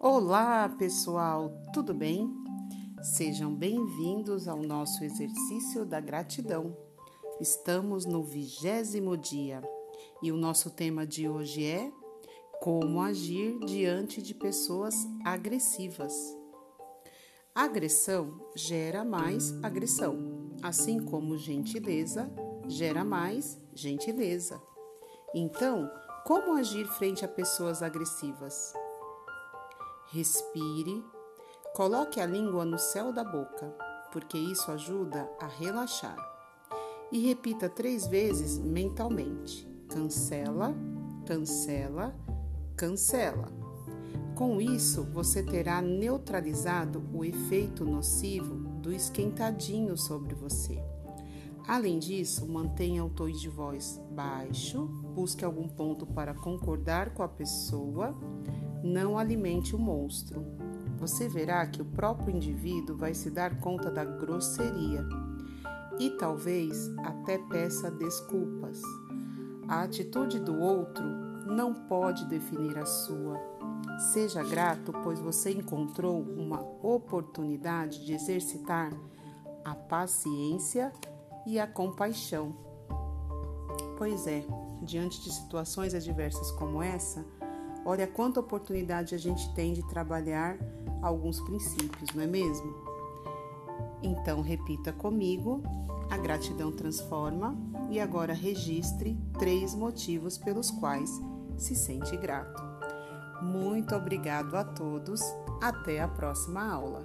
Olá, pessoal, tudo bem? Sejam bem-vindos ao nosso exercício da gratidão. Estamos no vigésimo dia e o nosso tema de hoje é como agir diante de pessoas agressivas. Agressão gera mais agressão, assim como gentileza gera mais gentileza. Então, como agir frente a pessoas agressivas? Respire, coloque a língua no céu da boca, porque isso ajuda a relaxar. E repita três vezes mentalmente: cancela, cancela, cancela. Com isso, você terá neutralizado o efeito nocivo do esquentadinho sobre você. Além disso, mantenha o tom de voz baixo, busque algum ponto para concordar com a pessoa não alimente o monstro. Você verá que o próprio indivíduo vai se dar conta da grosseria e talvez até peça desculpas. A atitude do outro não pode definir a sua. Seja grato, pois você encontrou uma oportunidade de exercitar a paciência e a compaixão. Pois é, diante de situações adversas como essa, Olha quanta oportunidade a gente tem de trabalhar alguns princípios, não é mesmo? Então, repita comigo: a gratidão transforma e agora registre três motivos pelos quais se sente grato. Muito obrigado a todos. Até a próxima aula.